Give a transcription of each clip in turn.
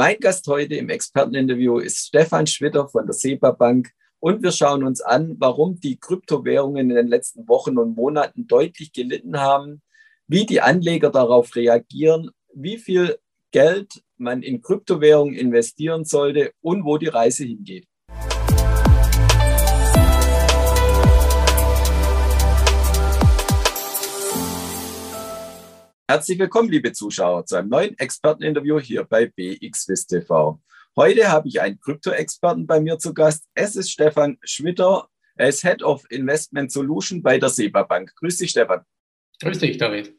Mein Gast heute im Experteninterview ist Stefan Schwitter von der SEPA Bank und wir schauen uns an, warum die Kryptowährungen in den letzten Wochen und Monaten deutlich gelitten haben, wie die Anleger darauf reagieren, wie viel Geld man in Kryptowährungen investieren sollte und wo die Reise hingeht. Herzlich willkommen, liebe Zuschauer, zu einem neuen Experteninterview hier bei BXWIS TV. Heute habe ich einen Krypto-Experten bei mir zu Gast. Es ist Stefan Schwitter. Er ist Head of Investment Solution bei der SEBA Bank. Grüß dich, Stefan. Grüß dich, David.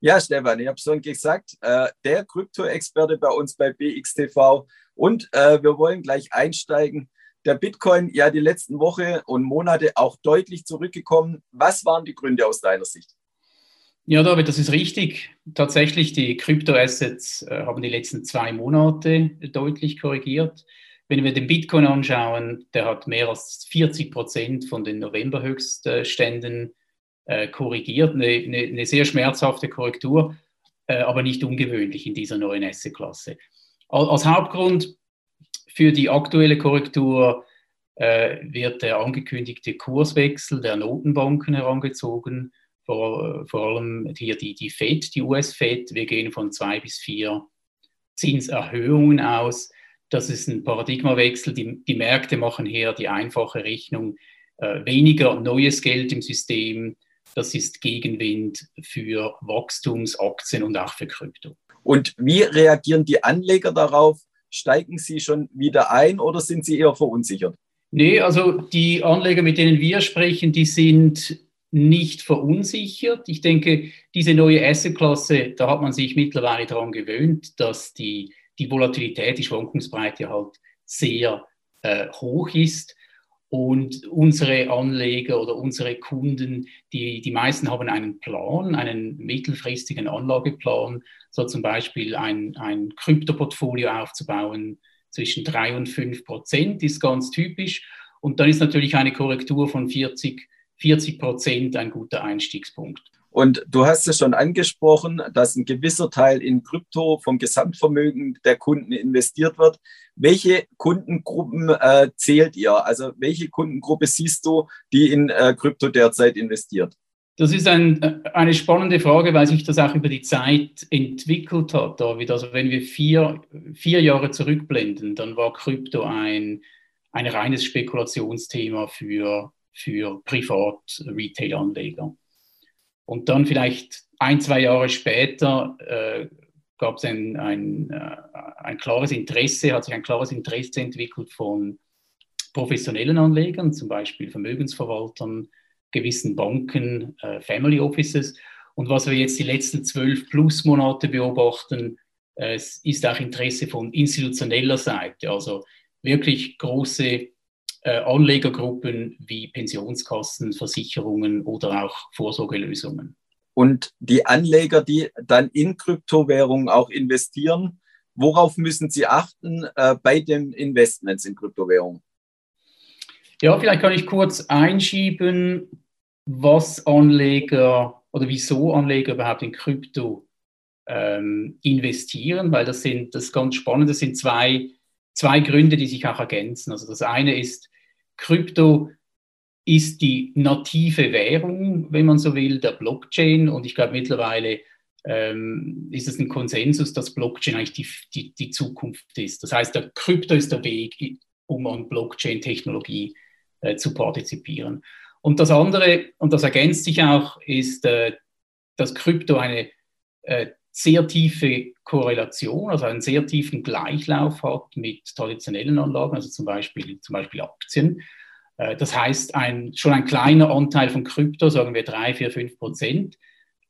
Ja, Stefan, ich habe schon gesagt, äh, der Krypto-Experte bei uns bei BXTV. Und äh, wir wollen gleich einsteigen. Der Bitcoin ja die letzten Woche und Monate auch deutlich zurückgekommen. Was waren die Gründe aus deiner Sicht? Ja, David, das ist richtig. Tatsächlich, die Kryptoassets äh, haben die letzten zwei Monate deutlich korrigiert. Wenn wir den Bitcoin anschauen, der hat mehr als 40 Prozent von den Novemberhöchstständen äh, korrigiert. Eine, eine, eine, sehr schmerzhafte Korrektur, äh, aber nicht ungewöhnlich in dieser neuen Assetklasse. Als Hauptgrund für die aktuelle Korrektur äh, wird der angekündigte Kurswechsel der Notenbanken herangezogen vor, vor allem hier die, die FED, die US-FED. Wir gehen von zwei bis vier Zinserhöhungen aus. Das ist ein Paradigmawechsel. Die, die Märkte machen hier die einfache Rechnung. Äh, weniger neues Geld im System, das ist Gegenwind für Wachstumsaktien und auch für Krypto. Und wie reagieren die Anleger darauf? Steigen sie schon wieder ein oder sind sie eher verunsichert? Nee, also die Anleger, mit denen wir sprechen, die sind nicht verunsichert. Ich denke, diese neue Assetklasse, da hat man sich mittlerweile daran gewöhnt, dass die, die Volatilität, die Schwankungsbreite halt sehr äh, hoch ist. Und unsere Anleger oder unsere Kunden, die, die meisten haben einen Plan, einen mittelfristigen Anlageplan, so zum Beispiel ein, ein Kryptoportfolio aufzubauen zwischen 3 und 5 Prozent, ist ganz typisch. Und dann ist natürlich eine Korrektur von 40 40 Prozent ein guter Einstiegspunkt. Und du hast es schon angesprochen, dass ein gewisser Teil in Krypto vom Gesamtvermögen der Kunden investiert wird. Welche Kundengruppen äh, zählt ihr? Also welche Kundengruppe siehst du, die in äh, Krypto derzeit investiert? Das ist ein, äh, eine spannende Frage, weil sich das auch über die Zeit entwickelt hat, David. Also wenn wir vier, vier Jahre zurückblenden, dann war Krypto ein, ein reines Spekulationsthema für für Privat-Retail-Anleger. Und dann vielleicht ein, zwei Jahre später äh, gab es ein, ein, äh, ein klares Interesse, hat sich ein klares Interesse entwickelt von professionellen Anlegern, zum Beispiel Vermögensverwaltern, gewissen Banken, äh, Family Offices. Und was wir jetzt die letzten zwölf plus Monate beobachten, äh, ist auch Interesse von institutioneller Seite, also wirklich große Anlegergruppen wie Pensionskassen, Versicherungen oder auch Vorsorgelösungen. Und die Anleger, die dann in Kryptowährungen auch investieren, worauf müssen sie achten äh, bei den Investments in Kryptowährungen? Ja, vielleicht kann ich kurz einschieben, was Anleger oder wieso Anleger überhaupt in Krypto ähm, investieren, weil das sind, das ist ganz spannend, das sind zwei, zwei Gründe, die sich auch ergänzen. Also das eine ist, Krypto ist die native Währung, wenn man so will, der Blockchain. Und ich glaube, mittlerweile ähm, ist es ein Konsensus, dass Blockchain eigentlich die, die, die, Zukunft ist. Das heißt, der Krypto ist der Weg, um an Blockchain-Technologie äh, zu partizipieren. Und das andere, und das ergänzt sich auch, ist, äh, dass Krypto eine äh, sehr tiefe Korrelation, also einen sehr tiefen Gleichlauf hat mit traditionellen Anlagen, also zum Beispiel, zum Beispiel Aktien. Äh, das heißt, ein, schon ein kleiner Anteil von Krypto, sagen wir 3, 4, 5 Prozent,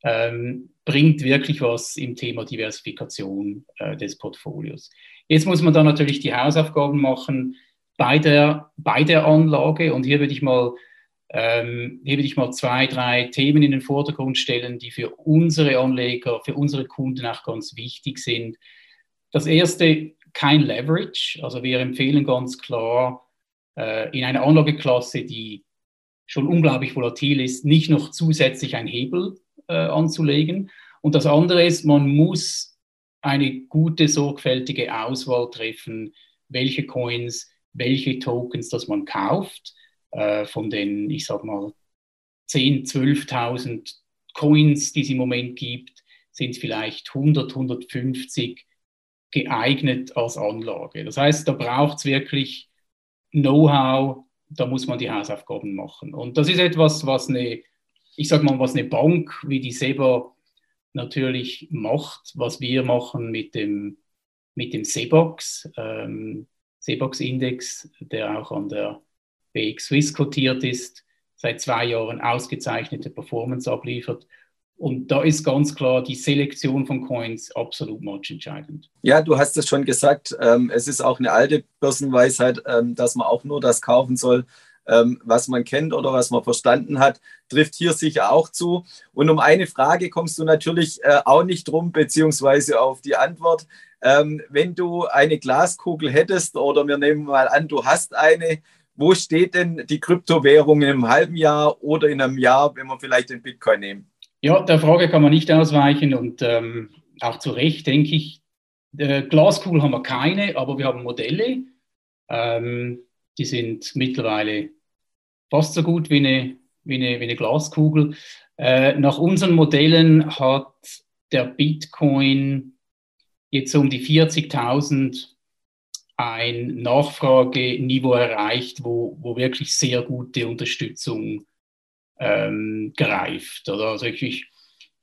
ähm, bringt wirklich was im Thema Diversifikation äh, des Portfolios. Jetzt muss man dann natürlich die Hausaufgaben machen bei der, bei der Anlage und hier würde ich mal ähm, hier will ich mal zwei, drei Themen in den Vordergrund stellen, die für unsere Anleger, für unsere Kunden auch ganz wichtig sind. Das erste, kein Leverage. Also wir empfehlen ganz klar, äh, in einer Anlageklasse, die schon unglaublich volatil ist, nicht noch zusätzlich ein Hebel äh, anzulegen. Und das andere ist, man muss eine gute, sorgfältige Auswahl treffen, welche Coins, welche Tokens, dass man kauft. Äh, von den, ich sag mal, 10.000, 12.000 Coins, die es im Moment gibt, sind vielleicht 100, 150 geeignet als Anlage. Das heißt, da braucht es wirklich Know-how, da muss man die Hausaufgaben machen. Und das ist etwas, was eine, ich sage mal, was eine Bank wie die SEBA natürlich macht, was wir machen mit dem, mit dem SEBOX, ähm, SEBOX-Index, der auch an der BX Swiss kotiert ist, seit zwei Jahren ausgezeichnete Performance abliefert. Und da ist ganz klar die Selektion von Coins absolut matchentscheidend. Ja, du hast es schon gesagt, ähm, es ist auch eine alte Börsenweisheit, ähm, dass man auch nur das kaufen soll, ähm, was man kennt oder was man verstanden hat, trifft hier sicher auch zu. Und um eine Frage kommst du natürlich äh, auch nicht drum, beziehungsweise auf die Antwort. Wenn du eine Glaskugel hättest oder wir nehmen mal an, du hast eine, wo steht denn die Kryptowährung in einem halben Jahr oder in einem Jahr, wenn wir vielleicht den Bitcoin nehmen? Ja, der Frage kann man nicht ausweichen und ähm, auch zu Recht denke ich, äh, Glaskugel haben wir keine, aber wir haben Modelle. Ähm, die sind mittlerweile fast so gut wie eine, wie eine, wie eine Glaskugel. Äh, nach unseren Modellen hat der Bitcoin jetzt um die 40.000 ein Nachfrageniveau erreicht, wo, wo wirklich sehr gute Unterstützung ähm, greift. Oder? Also ich, ich,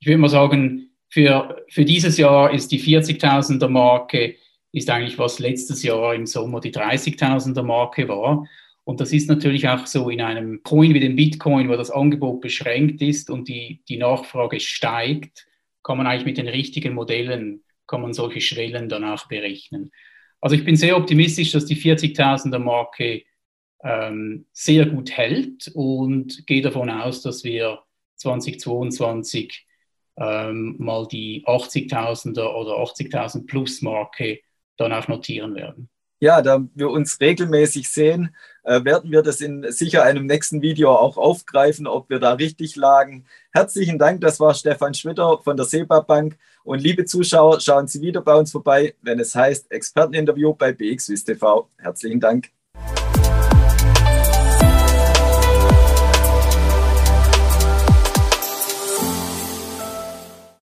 ich würde mal sagen, für, für dieses Jahr ist die 40.000er Marke, ist eigentlich was letztes Jahr im Sommer die 30.000er Marke war. Und das ist natürlich auch so in einem Coin wie dem Bitcoin, wo das Angebot beschränkt ist und die, die Nachfrage steigt, kann man eigentlich mit den richtigen Modellen, kann man solche Schwellen danach berechnen. Also ich bin sehr optimistisch, dass die 40.000er Marke ähm, sehr gut hält und gehe davon aus, dass wir 2022 ähm, mal die 80.000er oder 80.000 plus Marke dann auch notieren werden. Ja, da wir uns regelmäßig sehen, äh, werden wir das in sicher einem nächsten Video auch aufgreifen, ob wir da richtig lagen. Herzlichen Dank, das war Stefan Schwitter von der SEPA Bank. Und liebe Zuschauer, schauen Sie wieder bei uns vorbei, wenn es heißt Experteninterview bei BXWIS TV. Herzlichen Dank.